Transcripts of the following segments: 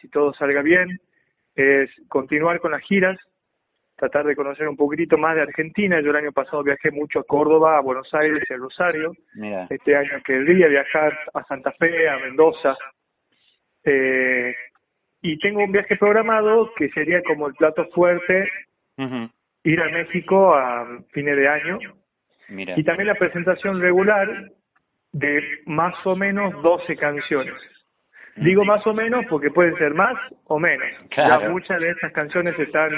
si todo salga bien, es continuar con las giras, tratar de conocer un poquitito más de Argentina. Yo el año pasado viajé mucho a Córdoba, a Buenos Aires y a Rosario. Este año querría viajar a Santa Fe, a Mendoza. Eh, y tengo un viaje programado que sería como el plato fuerte, ir a México a fines de año. Y también la presentación regular de más o menos 12 canciones. Digo más o menos porque pueden ser más o menos. Ya muchas de estas canciones están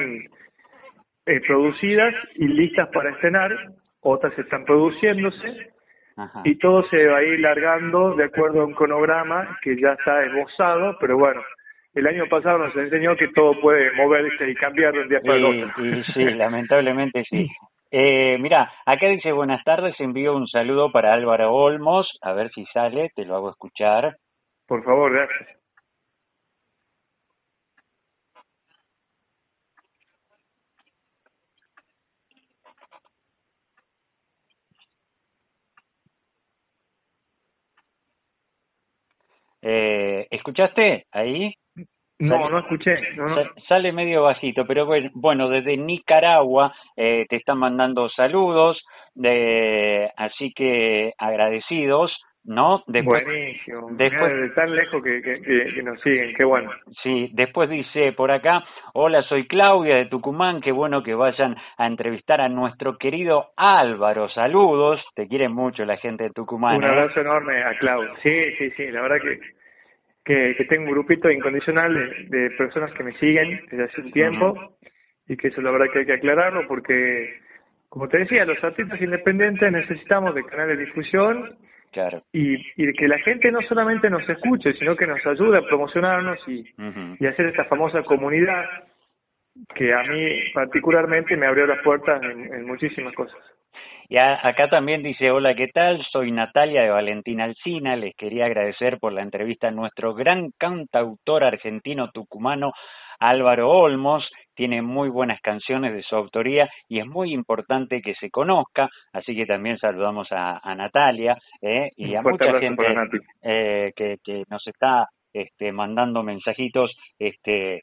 eh, producidas y listas para estrenar, otras están produciéndose y todo se va a ir largando de acuerdo a un cronograma que ya está esbozado, pero bueno, el año pasado nos enseñó que todo puede moverse y cambiar de un día para el otro. sí, lamentablemente sí. Eh, mira, acá dice buenas tardes, envío un saludo para Álvaro Olmos, a ver si sale, te lo hago escuchar. Por favor, gracias. Eh, ¿Escuchaste ahí? No, no escuché. Sale medio bajito, pero bueno, desde Nicaragua eh, te están mandando saludos, de, así que agradecidos. ¿No? Después, Buenísimo. Después, tan lejos que, que, nos siguen, qué bueno. Sí, después dice por acá, hola, soy Claudia de Tucumán, qué bueno que vayan a entrevistar a nuestro querido Álvaro, saludos, te quiere mucho la gente de Tucumán. Un ¿eh? abrazo enorme a Claudia, sí, sí, sí, la verdad que que, que tengo un grupito incondicional de, personas que me siguen desde hace un tiempo y que eso la verdad que hay que aclararlo porque, como te decía, los artistas independientes necesitamos de canales de difusión claro. y, y que la gente no solamente nos escuche, sino que nos ayude a promocionarnos y, y hacer esta famosa comunidad que a mí particularmente me abrió las puertas en muchísimas cosas. Y acá también dice, hola, ¿qué tal? Soy Natalia de Valentina Alcina. Les quería agradecer por la entrevista a nuestro gran cantautor argentino tucumano Álvaro Olmos. Tiene muy buenas canciones de su autoría y es muy importante que se conozca. Así que también saludamos a, Natalia eh, y a mucha gente eh, que, que nos está este, mandando mensajitos este,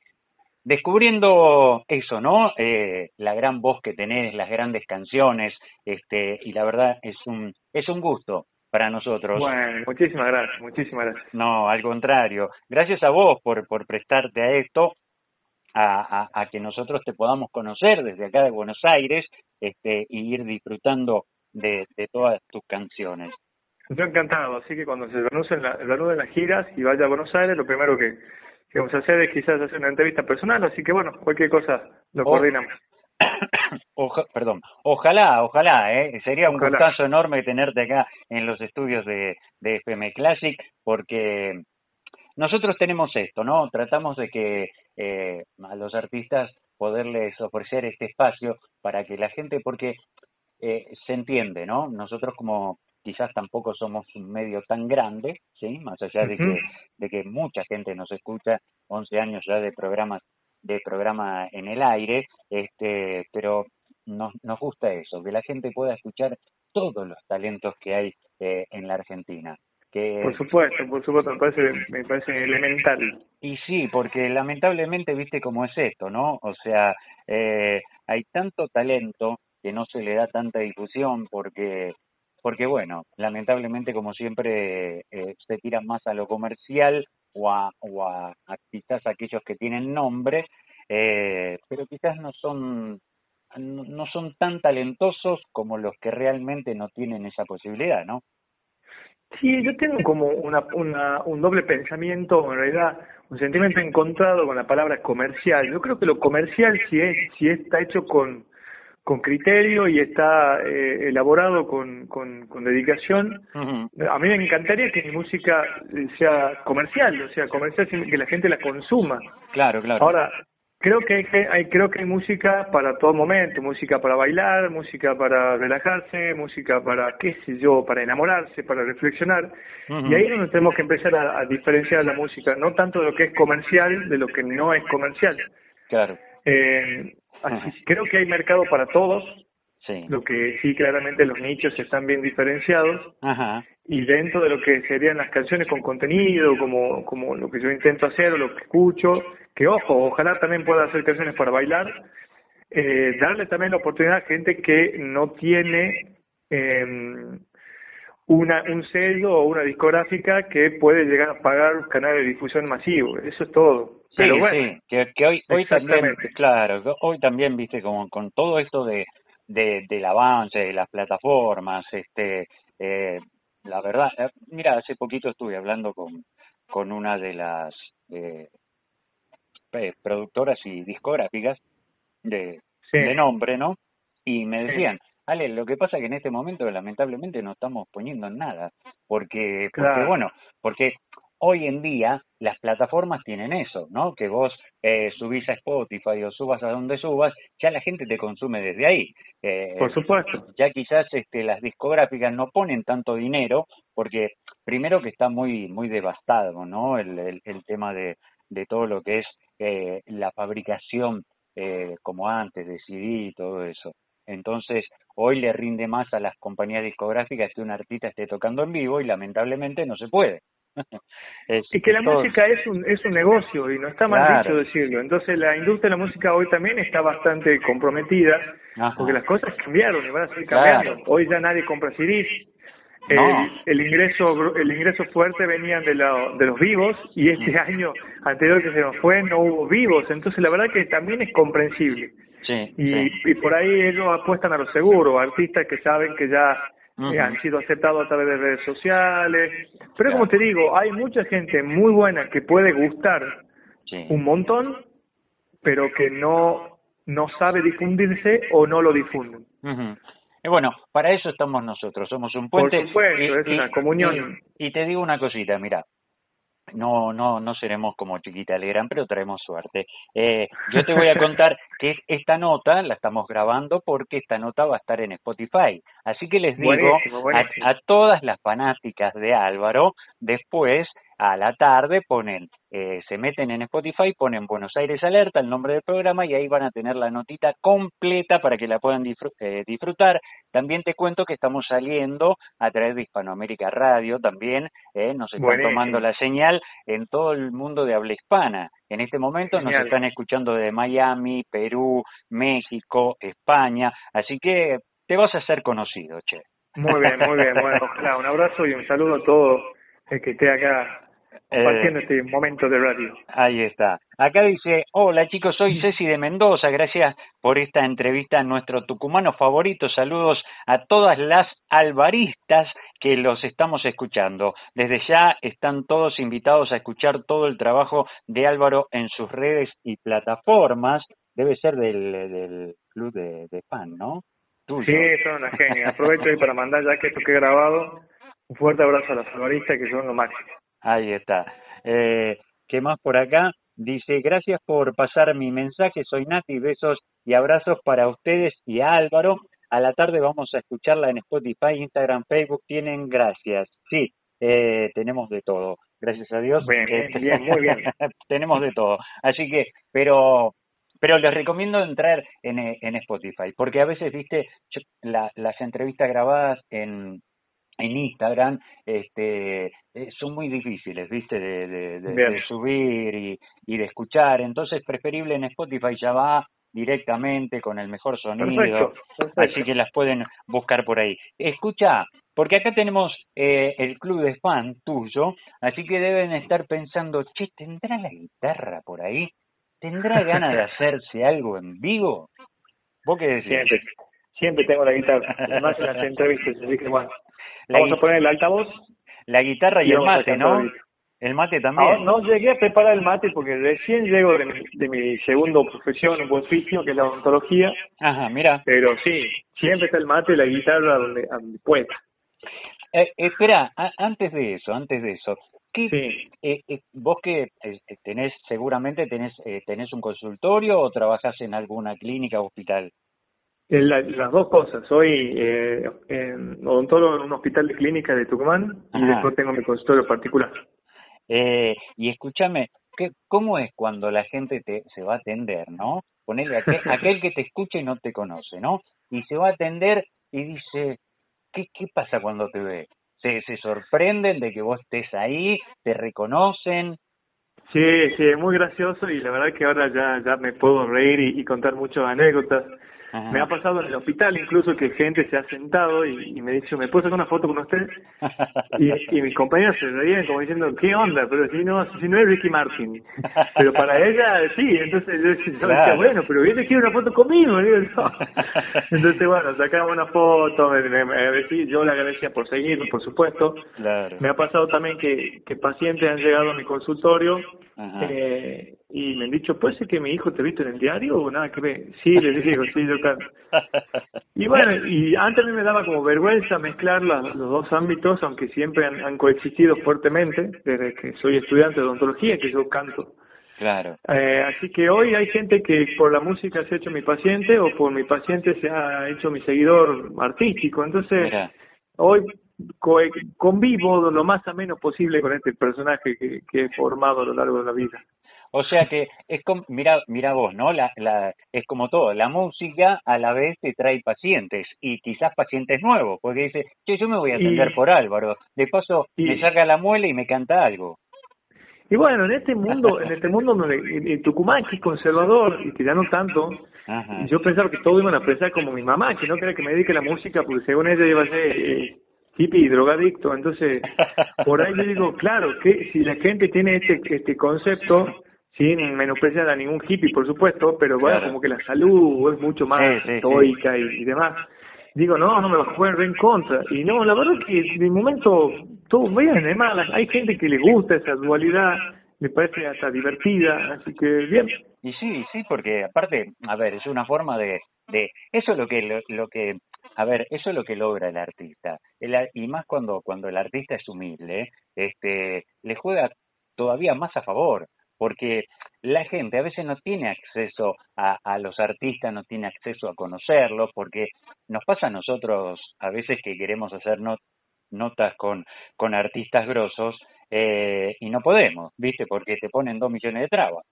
descubriendo eso, ¿no? Eh, la gran voz que tenés, las grandes canciones, este, y la verdad es un, es un gusto para nosotros. Bueno, muchísimas gracias, muchísimas gracias. No, al contrario, gracias a vos por, por prestarte a esto, a, a, a que nosotros te podamos conocer desde acá de Buenos Aires, este, y ir disfrutando de, de todas tus canciones. Yo encantado, así que cuando se reanuden la, las giras y vaya a Buenos Aires, lo primero que que vamos a hacer es quizás hacer una entrevista personal, así que bueno, cualquier cosa lo coordinamos. perdón, ojalá, ojalá, ¿eh? sería un gustazo enorme tenerte acá en los estudios de, de FM Classic, porque nosotros tenemos esto, ¿no? Tratamos de que eh, a los artistas poderles ofrecer este espacio para que la gente, porque eh, se entiende, ¿no? Nosotros como quizás tampoco somos un medio tan grande, ¿sí? Más allá de que, de que mucha gente nos escucha, 11 años ya de programas de programa en el aire, este, pero nos, nos gusta eso, que la gente pueda escuchar todos los talentos que hay eh, en la Argentina. Que, por supuesto, por supuesto, me parece, me parece elemental. Y sí, porque lamentablemente viste cómo es esto, ¿no? O sea, eh, hay tanto talento que no se le da tanta difusión porque porque bueno, lamentablemente como siempre eh, se tiran más a lo comercial o a, o a, quizás aquellos que tienen nombre, eh, pero quizás no son no son tan talentosos como los que realmente no tienen esa posibilidad, ¿no? Sí, yo tengo como una, una, un doble pensamiento, en realidad un sentimiento encontrado con la palabra comercial. Yo creo que lo comercial si es si está hecho con con criterio y está eh, elaborado con, con, con dedicación. A mí me encantaría que mi música sea comercial, o sea, comercial que la gente la consuma. Claro, claro. Ahora, creo que hay, hay creo que hay música para todo momento, música para bailar, música para relajarse, música para qué sé yo, para enamorarse, para reflexionar. Y ahí es donde tenemos que empezar a, a diferenciar la música, no tanto de lo que es comercial de lo que no es comercial. Claro. Eh, Así, creo que hay mercado para todos, Lo que sí, claramente los nichos están bien diferenciados. Ajá. Y dentro de lo que serían las canciones con contenido, como, como lo que yo intento hacer o lo que escucho, que ojo, ojalá también pueda hacer canciones para bailar, eh, darle también la oportunidad a gente que no tiene eh, una, un sello o una discográfica que puede llegar a pagar los canales de difusión masivos. Eso es todo. Sí, sí, que, hoy, hoy también, claro, hoy también, viste, como con todo esto de, de del avance de las plataformas, este, eh, la verdad, eh, mira, hace poquito estuve hablando con, con una de las eh, productoras y discográficas de, de nombre, ¿no? Y me decían, Ale, lo que pasa es que en este momento lamentablemente no estamos poniendo nada, porque, porque bueno, porque hoy en día las plataformas tienen eso, ¿no? Que vos eh, subís a Spotify o subas a donde subas, ya la gente te consume desde ahí. Eh, Por supuesto. Ya quizás este, las discográficas no ponen tanto dinero porque primero que está muy muy devastado, ¿no? El, el, el tema de, de todo lo que es eh, la fabricación eh, como antes, de CD y todo eso. Entonces, hoy le rinde más a las compañías discográficas que un artista esté tocando en vivo y lamentablemente no se puede. es, y que la música es un, es un negocio y no está mal dicho decirlo. Entonces la industria de la música hoy también está bastante comprometida porque las cosas cambiaron y van a seguir cambiando. Hoy ya nadie compra CDs. El, ingreso el ingreso fuerte venían de, de los vivos y este año anterior que se nos fue no hubo vivos. Entonces la verdad que también es comprensible. Sí, y, y por ahí ellos apuestan a lo seguro, artistas que saben que ya han sido aceptados a través de redes sociales. Pero como te digo, hay mucha gente muy buena que puede gustar un montón, pero que no, no sabe difundirse o no lo difunden. Y bueno, para eso estamos nosotros, somos un puente. Por supuesto, es una comunión. y, te digo una cosita, mira, no, no, no seremos como Chiquita Legrand, pero traemos suerte. Eh, yo te voy a contar que esta nota la estamos grabando porque esta nota va a estar en Spotify. Así que les digo a, todas las fanáticas de Álvaro, después a la tarde ponen, eh, se meten en Spotify, ponen Buenos Aires Alerta, el nombre del programa, y ahí van a tener la notita completa para que la puedan eh, disfrutar. También te cuento que estamos saliendo a través de Hispanoamérica Radio, también eh, nos están tomando la señal en todo el mundo de habla hispana. En este momento nos están escuchando de Miami, Perú, México, España, así que te vas a hacer conocido, che. Muy bien, muy bien. Bueno, ojalá un abrazo y un saludo a todo el que esté acá compartiendo eh, este momento de radio. Ahí está. Acá dice, hola chicos, soy Ceci de Mendoza, gracias por esta entrevista a nuestro tucumano favorito. Saludos a todas las alvaristas que los estamos escuchando. Desde ya están todos invitados a escuchar todo el trabajo de Álvaro en sus redes y plataformas. Debe ser del, del club de, de fan, ¿no? Sí, son una genia. Aprovecho ahí para mandar ya que esto que he grabado. Un fuerte abrazo a las alvaristas que son lo máximo. Ahí está. Eh, ¿Qué más por acá? Dice, gracias por pasar mi mensaje, soy Nati, besos y abrazos para ustedes y a Álvaro. A la tarde vamos a escucharla en Spotify, Instagram, Facebook, tienen gracias. Sí, eh, tenemos de todo, gracias a Dios. Bien, bien, muy bien. tenemos de todo. Así que, pero pero les recomiendo entrar en, en Spotify, porque a veces, viste, las entrevistas grabadas en, en Instagram este eh, son muy difíciles viste de, de, subir y, y, de escuchar. Entonces es preferible en Spotify ya va directamente con el mejor sonido. Así que las pueden buscar por ahí. Escucha porque acá tenemos eh, el club de fan tuyo así que deben estar pensando che tendrá la guitarra por ahí tendrá ganas de hacerse algo en vivo vos qué decís siempre, siempre tengo la guitarra además en las entrevistas así que bueno Vamos a poner el altavoz. La guitarra y, el mate, ¿no? El mate también. No, llegué a preparar el mate porque recién llego de mi, de mi segundo profesión, un oficio, que es la odontología. Ajá, mira. Pero sí, siempre está el mate y la guitarra donde, pueda. Eh, espera, antes de eso, antes de eso, ¿qué, eh, eh, vos que tenés, seguramente tenés, tenés un consultorio o trabajas en alguna clínica o hospital? Las dos cosas. Soy eh, odontólogo en un hospital de clínica de Tucumán y después tengo mi consultorio particular. Eh, y escúchame, ¿qué, ¿cómo es cuando la gente te, se va a atender, no? Ponele aquel, aquel que te escucha y no te conoce, ¿no? y se va a atender y dice, ¿qué, qué pasa cuando te ve? ¿Se, ¿Se sorprenden de que vos estés ahí? ¿Te reconocen? Sí, sí, es muy gracioso y la verdad que ahora ya, ya me puedo reír y, y contar muchas anécdotas. Me ha pasado en el hospital incluso que gente se ha sentado y, me dice, ¿me puedo sacar una foto con usted? Y, y mis compañeros se reían como diciendo, ¿qué onda? Pero si no, si no es Ricky Martin. Pero para ella sí, entonces yo, decía, bueno, pero viene quiere una foto conmigo. Entonces, bueno, sacamos una foto, me, me, yo le agradecía por seguirme, por supuesto. Me ha pasado también que, que pacientes han llegado a mi consultorio eh, y me han dicho, ¿puede ser que mi hijo te visto en el diario o nada que ver? Sí, les digo, sí, yo canto. Y bueno, y antes a mí me daba como vergüenza mezclar los dos ámbitos, aunque siempre han, coexistido fuertemente, desde que soy estudiante de odontología, que yo canto. Claro. Eh, así que hoy hay gente que por la música se ha hecho mi paciente o por mi paciente se ha hecho mi seguidor artístico. Entonces, hoy convivo lo más ameno posible con este personaje que, que he formado a lo largo de la vida. O sea que es como, mira, mira vos, ¿no? La, la, es como todo, la música a la vez te trae pacientes y quizás pacientes nuevos, porque dice, che, yo me voy a atender por Álvaro, de paso me saca la muela y me canta algo. Y bueno, en este mundo, en este mundo donde en Tucumán que es conservador y que ya no tanto, yo pensaba que todos iban a pensar como mi mamá, que no quería que me dedique a la música porque según ella iba a ser eh, hippie y drogadicto, entonces por ahí yo digo, claro, que si la gente tiene este este concepto, sin menospreciar a ningún hippie, por supuesto, pero bueno, como que la salud es mucho más estoica Y, demás. Digo, no, no me va a jugar en contra. Y no, la verdad es que de momento todos vean, además, hay gente que le gusta esa dualidad, me parece hasta divertida, así que bien. Y sí, sí, porque aparte, a ver, es una forma de, de eso es lo que lo, que a ver, eso es lo que logra el artista. El, y más cuando cuando el artista es humilde, este le juega todavía más a favor, porque la gente a veces no tiene acceso a, a, los artistas, no tiene acceso a conocerlos, porque nos pasa a nosotros a veces que queremos hacer notas con, con artistas grosos eh, y no podemos, ¿viste? Porque te ponen dos millones de trabas.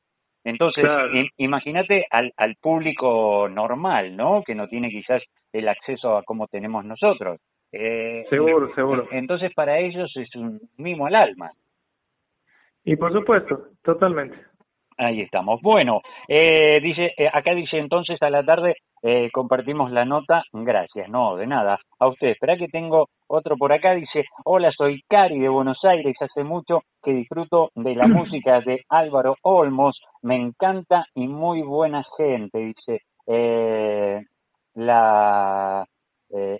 Entonces, imagínate al, al público normal, ¿no? Que no tiene quizás el acceso a cómo tenemos nosotros. Eh, seguro, seguro. Entonces, para ellos es un mimo al alma. Y por supuesto, totalmente. Ahí estamos. Bueno, eh, dice, eh, acá dice entonces a la tarde eh, compartimos la nota. Gracias, no, de nada. A usted. Espera que tengo otro por acá. Dice, hola, soy Cari de Buenos Aires. Hace mucho que disfruto de la música de Álvaro Olmos. Me encanta y muy buena gente. Dice, la,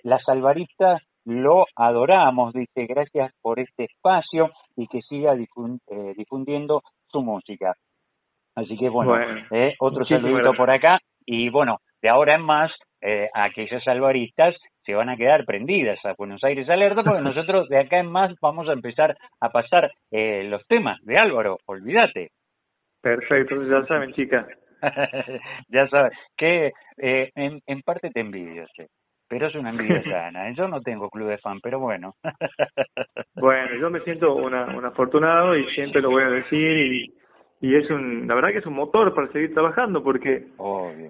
las alvaristas lo adoramos, dice, gracias por este espacio y que siga eh, difundiendo su música. Así que bueno, eh, otro saludito por acá y bueno, de ahora en más, eh, aquellas alvaristas se van a quedar prendidas a Buenos Aires Alerta porque nosotros de acá en más vamos a empezar a pasar eh, los temas de Álvaro, olvídate. Perfecto, ya saben chicas. ya sabes, que eh, en, en parte te envidio, pero es una envidia sana. Yo no tengo club de fan, pero bueno. bueno, yo me siento una, un afortunado y siempre lo voy a decir y, y es un, la verdad que es un motor para seguir trabajando porque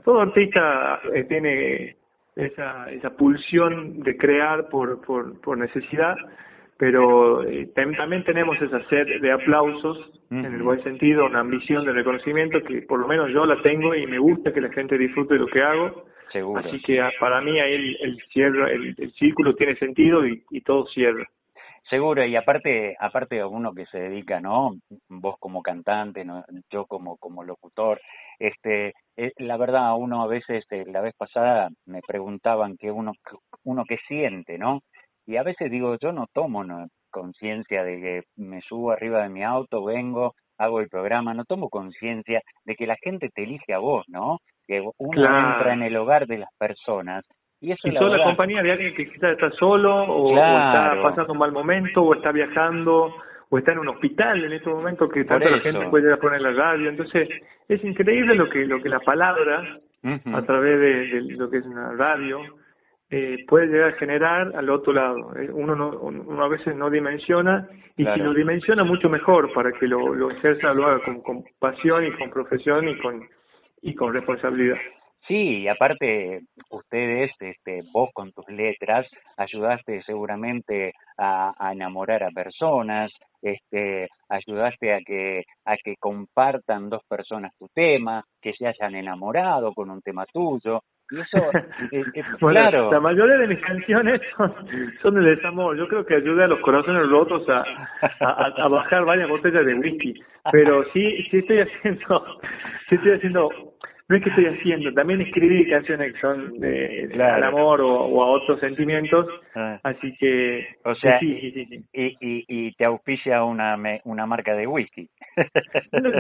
todo artista eh, tiene esa, esa pulsión de crear por, por, por necesidad, pero eh, también tenemos esa sed de aplausos, en el buen sentido, una ambición de reconocimiento que por lo menos yo la tengo y me gusta que la gente disfrute de lo que hago Seguro. Así que ah, para mí ahí el, el, cierre, el, círculo tiene sentido y, y todo cierra. Seguro, y aparte, aparte uno que se dedica, ¿no? Vos como cantante, ¿no? yo como, como locutor, este, eh, la verdad, uno a veces, eh, la vez pasada me preguntaban que uno, uno que siente, ¿no? Y a veces digo, yo no tomo conciencia de que me subo arriba de mi auto, vengo, hago el programa, no tomo conciencia de que la gente te elige a vos, ¿no? que uno entra en el hogar de las personas y eso y la, la compañía de alguien que quizás está solo o, está pasando un mal momento o está viajando o está en un hospital en este momento que tanta la gente puede poner la radio entonces es increíble lo que lo que la palabra a través de, lo que es una radio eh, puede llegar a generar al otro lado. Eh, uno, no, uno a veces no dimensiona y si lo dimensiona mucho mejor para que lo, lo ejerza, lo haga con, con pasión y con profesión y con y con responsabilidad. Sí, y aparte ustedes, este, vos con tus letras, ayudaste seguramente a, a, enamorar a personas, este, ayudaste a que, a que compartan dos personas tu tema, que se hayan enamorado con un tema tuyo, y eso, eh, eh, claro. La mayoría de mis canciones son, son de desamor. Yo creo que ayuda a los corazones rotos a, a, a bajar varias botellas de whisky. Pero sí, sí estoy haciendo, sí estoy haciendo no es que estoy haciendo, también escribí canciones que son de, al amor o, a otros sentimientos, ah. así que o sea, sí, sí, sí, Y, y, y te auspicia una una marca de whisky.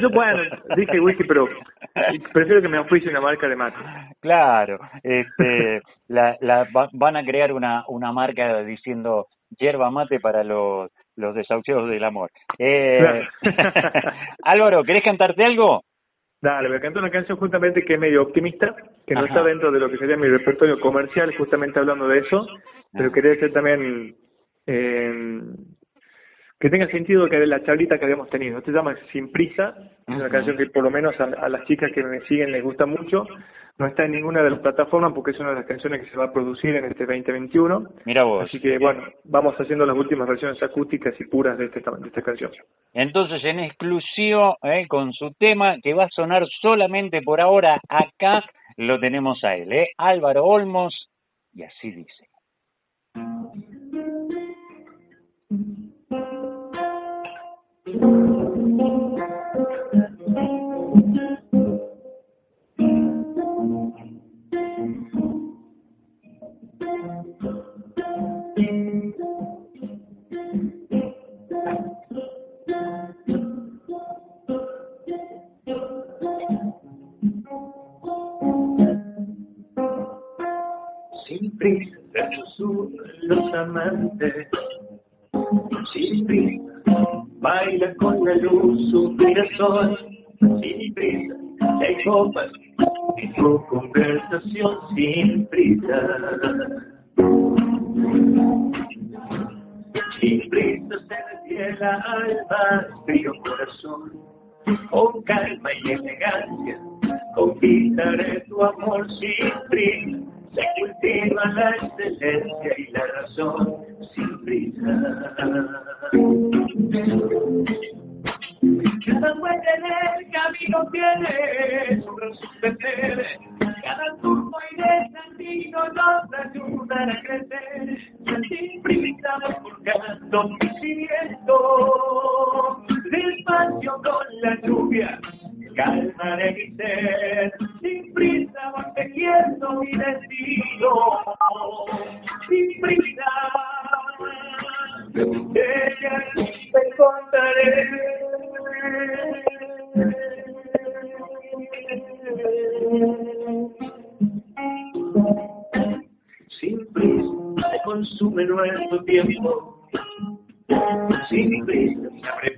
yo bueno, dije whisky, pero prefiero que me auspicie una marca de mate. Claro, este, la, la van a crear una una marca diciendo hierba mate para los los desahuciados del amor. Eh, Álvaro, ¿querés cantarte algo? Dale, me canto una canción justamente que es medio optimista, que no está dentro de lo que sería mi repertorio comercial, justamente hablando de eso, pero quería decir también eh, que tenga sentido que la charlita que habíamos tenido. Esto se llama Sin Prisa, es una canción que por lo menos a, a, las chicas que me siguen les gusta mucho, no está en ninguna de las plataformas porque es una de las canciones que se va a producir en este 2021. Mira vos. Así que bueno, vamos haciendo las últimas versiones acústicas y puras de, este, de esta canción. Entonces, en exclusivo, eh, con su tema que va a sonar solamente por ahora acá, lo tenemos a él, ¿eh? Álvaro Olmos, y así dice. Los amantes. Sin prisa, baila con la luz su sol. Sin prisa, hay copas su conversación sin prisa. Sin prisa se la alma, frío corazón, con calma y elegancia, conquistaré tu amor sin prisa se cultiva la excelencia y la razón sin prisa. Cada el camino tiene su razón cada turno y desafío nos ayudan a crecer, sin prisa buscando crecimiento, despacio con la lluvia calmaré mi ser, sin prisa voy mi destino, sin prisa, ella te contaré. Sin prisa se consume nuestro tiempo, sin prisa se abre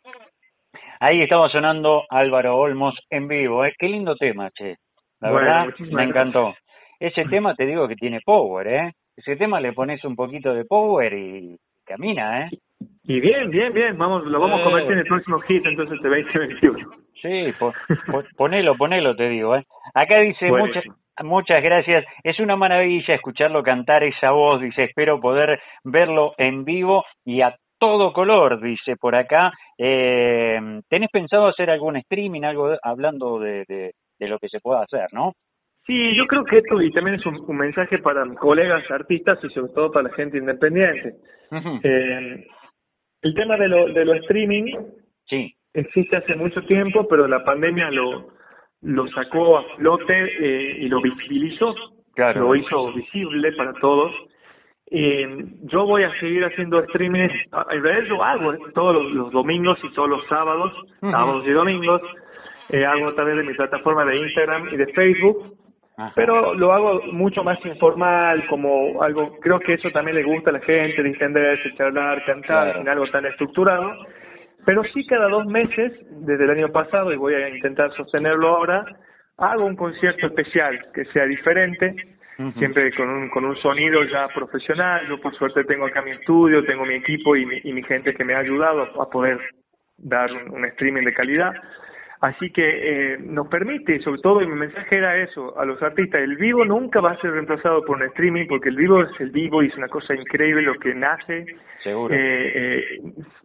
Ahí estaba sonando Álvaro Olmos en vivo, ¿eh? Qué lindo tema, che. La verdad, me encantó. Ese tema te digo que tiene power, ¿eh? Ese tema le pones un poquito de power y camina, ¿eh? Y bien, bien, bien. Vamos, lo vamos a convertir en el próximo hit entonces de 2021. Sí, ponelo, ponelo, te digo, ¿eh? Acá dice muchas muchas gracias. Es una maravilla escucharlo cantar esa voz. Dice, espero poder verlo en vivo y a todo color, dice por acá. Eh, ¿Tenés pensado hacer algún streaming, algo hablando de, de, lo que se pueda hacer, no? Sí, yo creo que esto y también es un, mensaje para colegas artistas y sobre todo para la gente independiente. eh, el tema de lo, de lo streaming sí. existe hace mucho tiempo, pero la pandemia lo, lo sacó a flote eh, y lo visibilizó, claro. lo hizo visible para todos. Eh, yo voy a seguir haciendo streaming, en realidad lo hago todos los, domingos y todos los sábados, sábados y domingos, eh, hago a través de mi plataforma de Instagram y de Facebook, pero lo hago mucho más informal, como algo, creo que eso también le gusta a la gente, de entenderse, charlar, cantar, sin algo tan estructurado. Pero sí cada dos meses, desde el año pasado, y voy a intentar sostenerlo ahora, hago un concierto especial que sea diferente, siempre con un, con un sonido ya profesional. Yo por suerte tengo acá mi estudio, tengo mi equipo y mi, y mi gente que me ha ayudado a poder dar un streaming de calidad. Así que eh, nos permite, sobre todo, y mi mensaje era eso, a los artistas, el vivo nunca va a ser reemplazado por un streaming, porque el vivo es el vivo y es una cosa increíble lo que nace. Seguro. Eh, eh,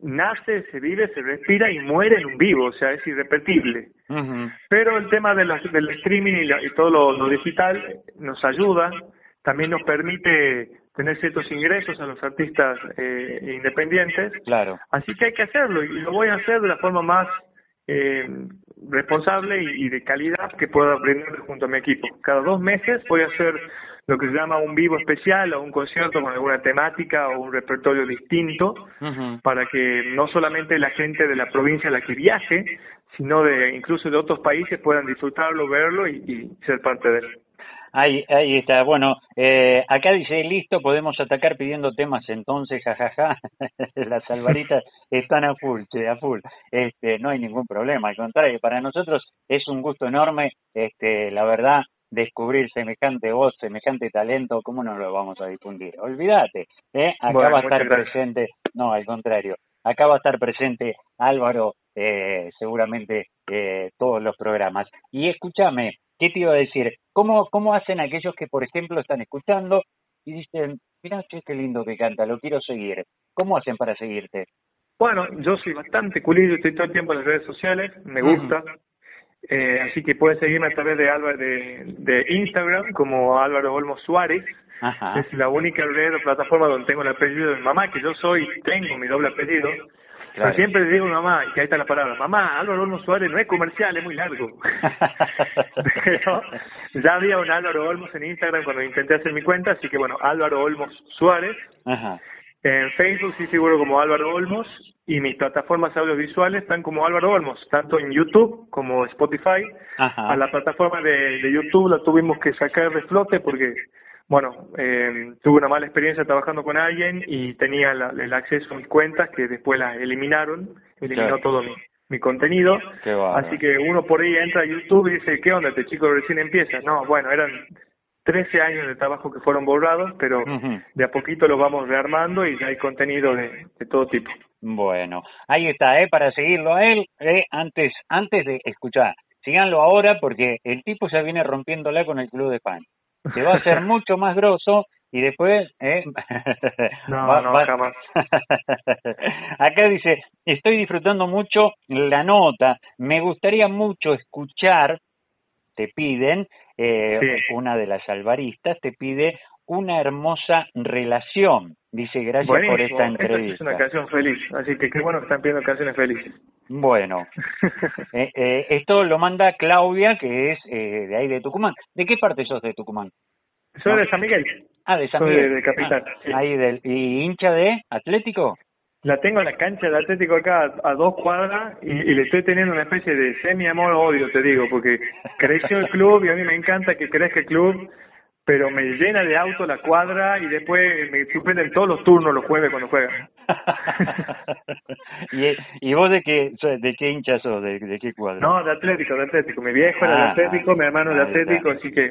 nace, se vive, se respira y muere en un vivo, o sea, es irrepetible. Pero el tema de del streaming y, todo lo, digital nos ayuda, también nos permite tener ciertos ingresos a los artistas eh, independientes. Claro. Así que hay que hacerlo y lo voy a hacer de la forma más eh, responsable y, de calidad que pueda aprender junto a mi equipo. Cada dos meses voy a hacer lo que se llama un vivo especial o un concierto con alguna temática o un repertorio distinto para que no solamente la gente de la provincia a la que viaje, sino de incluso de otros países puedan disfrutarlo, verlo y ser parte de él. Ahí, ahí está. Bueno, eh, acá dice, listo, podemos atacar pidiendo temas entonces, jajaja. Las alvaritas están a full, che, a full. Este, no hay ningún problema, al contrario, para nosotros es un gusto enorme, este, la verdad, descubrir semejante voz, semejante talento, ¿cómo no lo vamos a difundir? Olvídate, ¿eh? Acá va a estar presente, no, al contrario, acá va a estar presente Álvaro, eh, seguramente eh, todos los programas. Y escúchame, ¿qué te iba a decir? ¿Cómo, ¿Cómo hacen aquellos que, por ejemplo, están escuchando y dicen, mira, che, qué lindo que canta, lo quiero seguir? ¿Cómo hacen para seguirte? Bueno, yo soy bastante culillo, estoy todo el tiempo en las redes sociales, me gusta. Eh, así que pueden seguirme a través de, Álvaro, de, de Instagram como Álvaro Olmo Suárez. Es la única red o plataforma donde tengo el apellido de mi mamá, que yo soy, tengo mi doble apellido siempre le digo a mamá, y ahí está la palabra, mamá, Álvaro Olmos Suárez no es comercial, es muy largo. Pero ya había un Álvaro Olmos en Instagram cuando intenté hacer mi cuenta, así que bueno, Álvaro Olmos Suárez. En Facebook sí figuro como Álvaro Olmos y mis plataformas audiovisuales están como Álvaro Olmos, tanto en YouTube como Spotify. A la plataforma de, de YouTube la tuvimos que sacar de flote porque bueno, eh, tuve una mala experiencia trabajando con alguien y tenía el acceso a mis cuentas que después las eliminaron, eliminó todo mi, mi contenido. Así que uno por ahí entra a YouTube y dice, ¿qué onda? Este chico recién empieza. No, bueno, eran 13 años de trabajo que fueron borrados, pero de a poquito lo vamos rearmando y ya hay contenido de, de todo tipo. Bueno, ahí está, ¿eh? Para seguirlo a él, eh, antes, antes de escuchar, síganlo ahora porque el tipo ya viene rompiéndola con el Club de Pan se va a hacer mucho más grosso y después ¿eh? no, no, jamás. acá dice estoy disfrutando mucho la nota me gustaría mucho escuchar te piden eh, una de las alvaristas te pide una hermosa relación dice gracias por esta entrevista es una canción feliz así que qué bueno que están pidiendo canciones felices bueno, eh, eh, esto lo manda Claudia, que es eh, de ahí de Tucumán. ¿De qué parte sos de Tucumán? Soy de San Miguel. Ah, de San Miguel. de, Capital. Ah, ahí del, ¿Y hincha de Atlético? La tengo en la cancha de Atlético acá a, dos cuadras y, le estoy teniendo una especie de semi-amor-odio, te digo, porque creció el club y a mí me encanta que crezca el club pero me llena de auto la cuadra y después me suspenden todos los turnos los jueves cuando juegan. ¿Y, ¿Y vos de qué, de qué hincha sos? ¿De, qué cuadra? No, de Atlético, de Atlético. Mi viejo era de ah, Atlético, mi hermano de Atlético, así que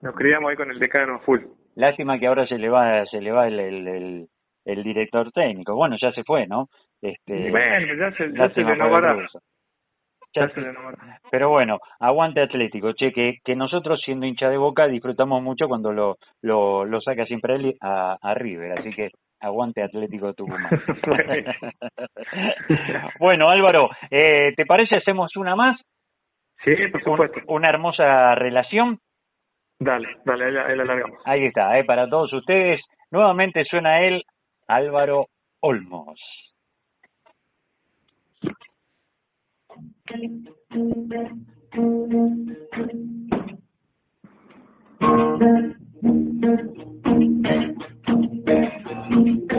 nos criamos ahí con el decano full. Lástima que ahora se le va, se le va el, el, el, director técnico. Bueno, ya se fue, ¿no? Este, bueno, ya se, ya se renovará. Pero bueno, aguante Atlético, che, que, que nosotros siendo hincha de Boca disfrutamos mucho cuando lo, lo, lo saca siempre a, a River, así que aguante Atlético Tucumán. bueno, Álvaro, eh, ¿te parece hacemos una más? Sí, por supuesto. una hermosa relación. Dale, dale, ahí la alargamos. Ahí está, eh, para todos ustedes. Nuevamente suena él, Álvaro Olmos. Thank you.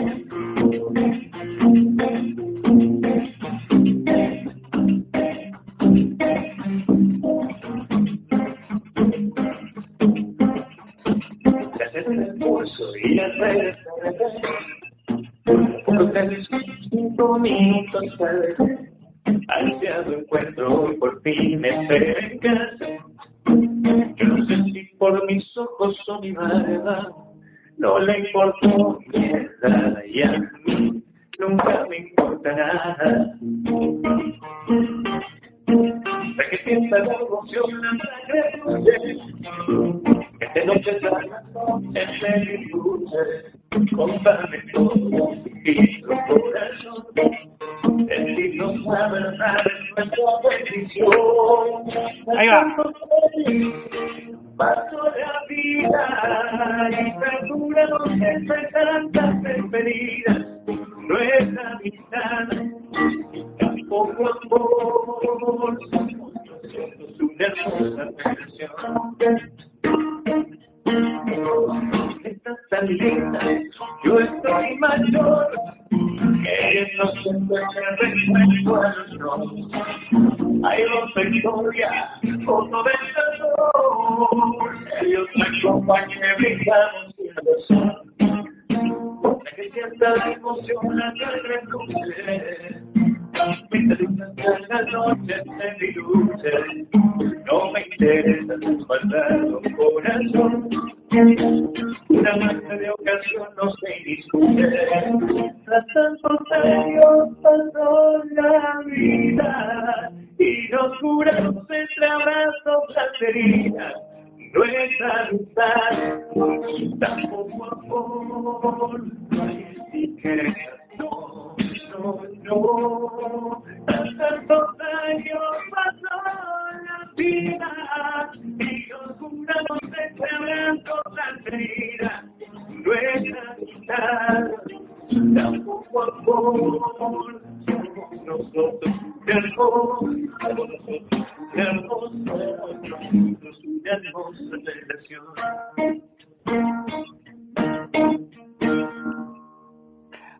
Amor,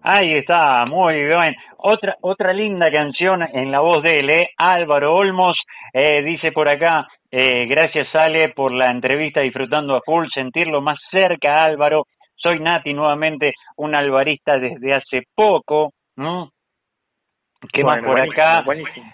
Ahí está, muy bien. Otra otra linda canción en la voz de él, ¿eh? Álvaro Olmos, eh, dice por acá, eh, gracias Ale por la entrevista, disfrutando a full, sentirlo más cerca Álvaro. Soy Nati, nuevamente un alvarista desde hace poco. ¿no? ¿Qué más por acá?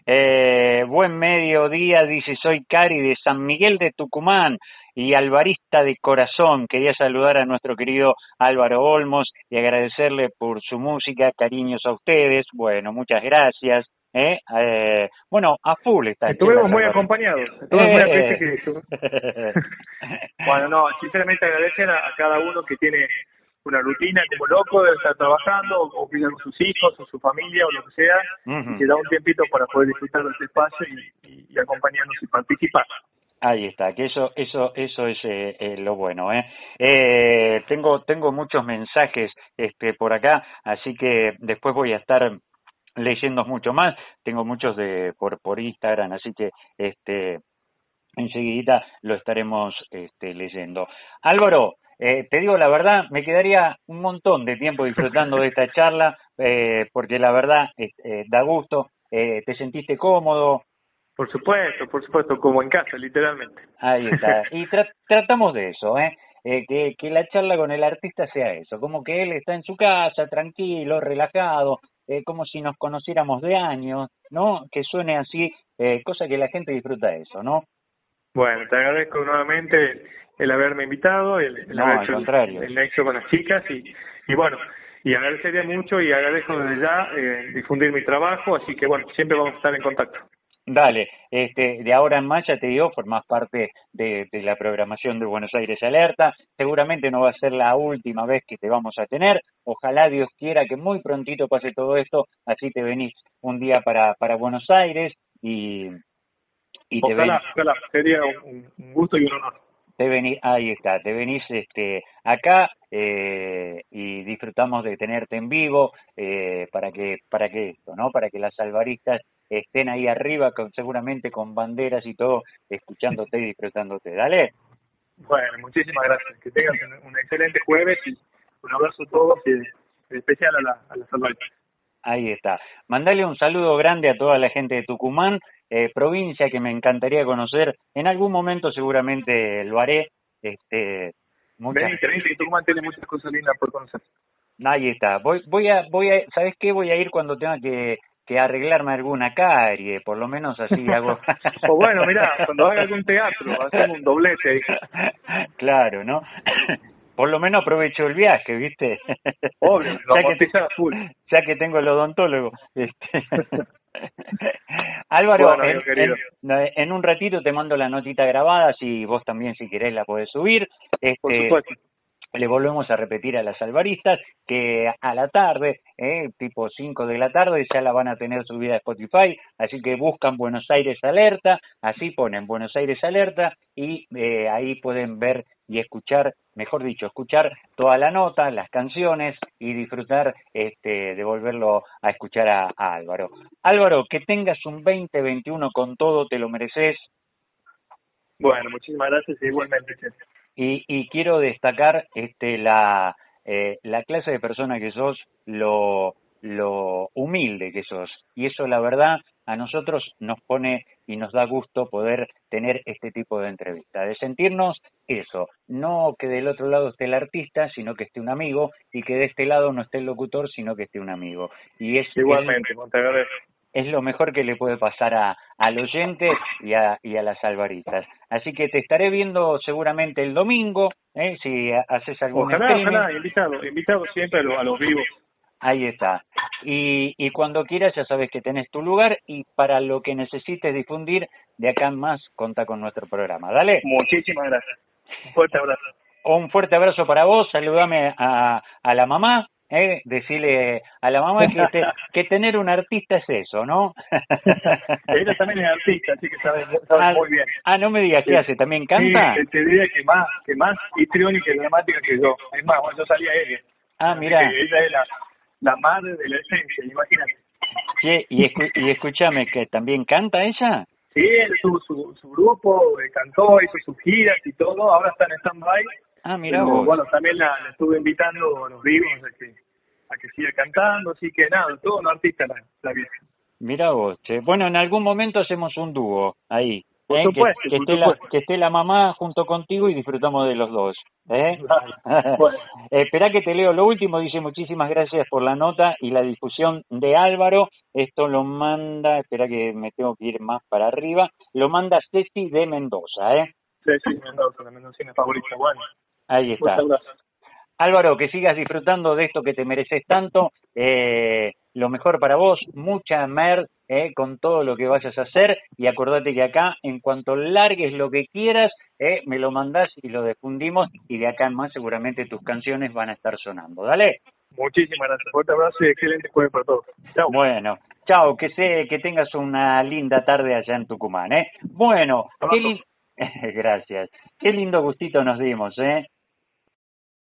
Eh, buen mediodía, dice, soy Cari de San Miguel de Tucumán y alvarista de corazón. Quería saludar a nuestro querido Álvaro Olmos y agradecerle por su música, cariños a ustedes. Bueno, muchas gracias. ¿Eh? Eh, bueno, a full está. Estuvimos muy acompañados. Estuvimos muy bueno, no, sinceramente agradecer a cada uno que tiene una rutina como loco de estar trabajando o cuidar con sus hijos o su familia o lo que sea y que da un tiempito para poder disfrutar de este espacio y, y, acompañarnos y participar. Ahí está, que eso eso eso es eh, eh, lo bueno, ¿eh? ¿eh? Tengo tengo muchos mensajes este por acá, así que después voy a estar leyendo mucho más. Tengo muchos de por por Instagram, así que este enseguida lo estaremos este, leyendo. Álvaro, eh, te digo la verdad, me quedaría un montón de tiempo disfrutando de esta charla, eh, porque la verdad eh, da gusto. ¿Te sentiste cómodo? Por supuesto, por supuesto, como en casa, literalmente. Ahí está. Y tratamos de eso. Eh, que, que la charla con el artista sea eso, como que él está en su casa, tranquilo, relajado, eh, como si nos conociéramos de años, ¿no? Que suene así, eh, cosa que la gente disfruta eso, ¿no? Bueno, te agradezco nuevamente el haberme invitado, el, el haber hecho el, el, nexo con las chicas y, y bueno, y agradecería mucho y agradezco desde ya eh, difundir mi trabajo, así que bueno, siempre vamos a estar en contacto. Dale, este, de ahora en más ya te digo, formás parte de, de, la programación de Buenos Aires Alerta. Seguramente no va a ser la última vez que te vamos a tener. Ojalá Dios quiera que muy prontito pase todo esto, así te venís un día para, para Buenos Aires y, y te venís. Ojalá, sería un, gusto y un honor. Te venís, ahí está, te venís este, acá eh, y disfrutamos de tenerte en vivo eh, para que para que esto, ¿no? Para que las alvaristas estén ahí arriba, con, seguramente con banderas y todo, escuchándote y disfrutándote. Dale. Bueno, muchísimas gracias. Que tengas un, excelente jueves y un abrazo a todos y en especial a, la, a albaristas. Ahí está. Mandale un saludo grande a toda la gente de Tucumán, eh, provincia que me encantaría conocer. En algún momento seguramente lo haré. Este, muchas... Tucumán tiene muchas cosas lindas por conocer. Ahí está. Voy, voy a, voy a, ¿sabes qué? Voy a ir cuando tenga que que arreglarme alguna carie, por lo menos así hago. o bueno, mira, cuando haga algún teatro, hacemos un doblete ahí. Claro, ¿no? Por lo menos aprovecho el viaje, ¿viste? Obvio, ya que, full. ya que tengo el odontólogo. Este. Álvaro, en, un ratito te mando la notita grabada, si vos también si querés la podés subir. Este, por supuesto le volvemos a repetir a las alvaristas que a la tarde, eh, tipo 5 de la tarde, ya la van a tener subida a Spotify, así que buscan Buenos Aires Alerta, así ponen Buenos Aires Alerta y eh, ahí pueden ver y escuchar, mejor dicho, escuchar toda la nota, las canciones y disfrutar este, de volverlo a escuchar a, Álvaro. Álvaro, que tengas un 2021 con todo, te lo mereces. Bueno, muchísimas gracias igualmente. Y, y quiero destacar este, la, eh, la clase de persona que sos, lo, lo humilde que sos. Y eso, la verdad, a nosotros nos pone y nos da gusto poder tener este tipo de entrevista, de sentirnos eso, no que del otro lado esté el artista, sino que esté un amigo, y que de este lado no esté el locutor, sino que esté un amigo. Y es, Igualmente, es lo mejor que le puede pasar a, al oyente y a, y a las alvaritas. Así que te estaré viendo seguramente el domingo, ¿eh? si haces algún ojalá, ojalá, invitado, invitado siempre a los, vivos. Ahí está. Y, y cuando quieras ya sabes que tenés tu lugar y para lo que necesites difundir, de acá en más, conta con nuestro programa. Dale. Muchísimas gracias. Un fuerte abrazo. Un fuerte abrazo para vos, saludame a, a la mamá, ¿eh? decirle a la mamá que, que tener un artista es eso, ¿no? Ella también es artista, así que sabe, sabe ah, muy bien. Ah, no me digas qué hace, ¿también canta? Sí, te diría que más, que más histriónica y dramática que yo. Es más, bueno, yo salía ella. Ah, mira. Ella es la, la madre de la esencia, imagínate. Sí, y, y escúchame, ¿que también canta ella? Sí, tuvo su, su grupo, eh, cantó, hizo sus giras y todo, ahora está en stand-by Ah, mira vos. Bueno, también la, estuve invitando a los vivos a que, a que siga cantando, así que nada, todo un artista la, la vieja. Mira vos, che. Bueno, en algún momento hacemos un dúo ahí. ¿eh? supuesto, que, esté La, que esté la mamá junto contigo y disfrutamos de los dos. ¿eh? bueno. Espera que te leo lo último. Dice muchísimas gracias por la nota y la difusión de Álvaro. Esto lo manda, espera que me tengo que ir más para arriba. Lo manda Ceci de Mendoza. ¿eh? Ceci de Mendoza, la mendocina favorita. Bueno. Ahí está. Álvaro, que sigas disfrutando de esto que te mereces tanto. Eh, lo mejor para vos, mucha mer eh, con todo lo que vayas a hacer. Y acordate que acá, en cuanto largues lo que quieras, eh, me lo mandás y lo difundimos. Y de acá en más, seguramente tus canciones van a estar sonando. Dale. Muchísimas gracias. Fuerte abrazo y excelente jueves para todos. Chao. Bueno, chao. Que, sé, que tengas una linda tarde allá en Tucumán. ¿eh? Bueno, qué Gracias. Qué lindo gustito nos dimos, ¿eh?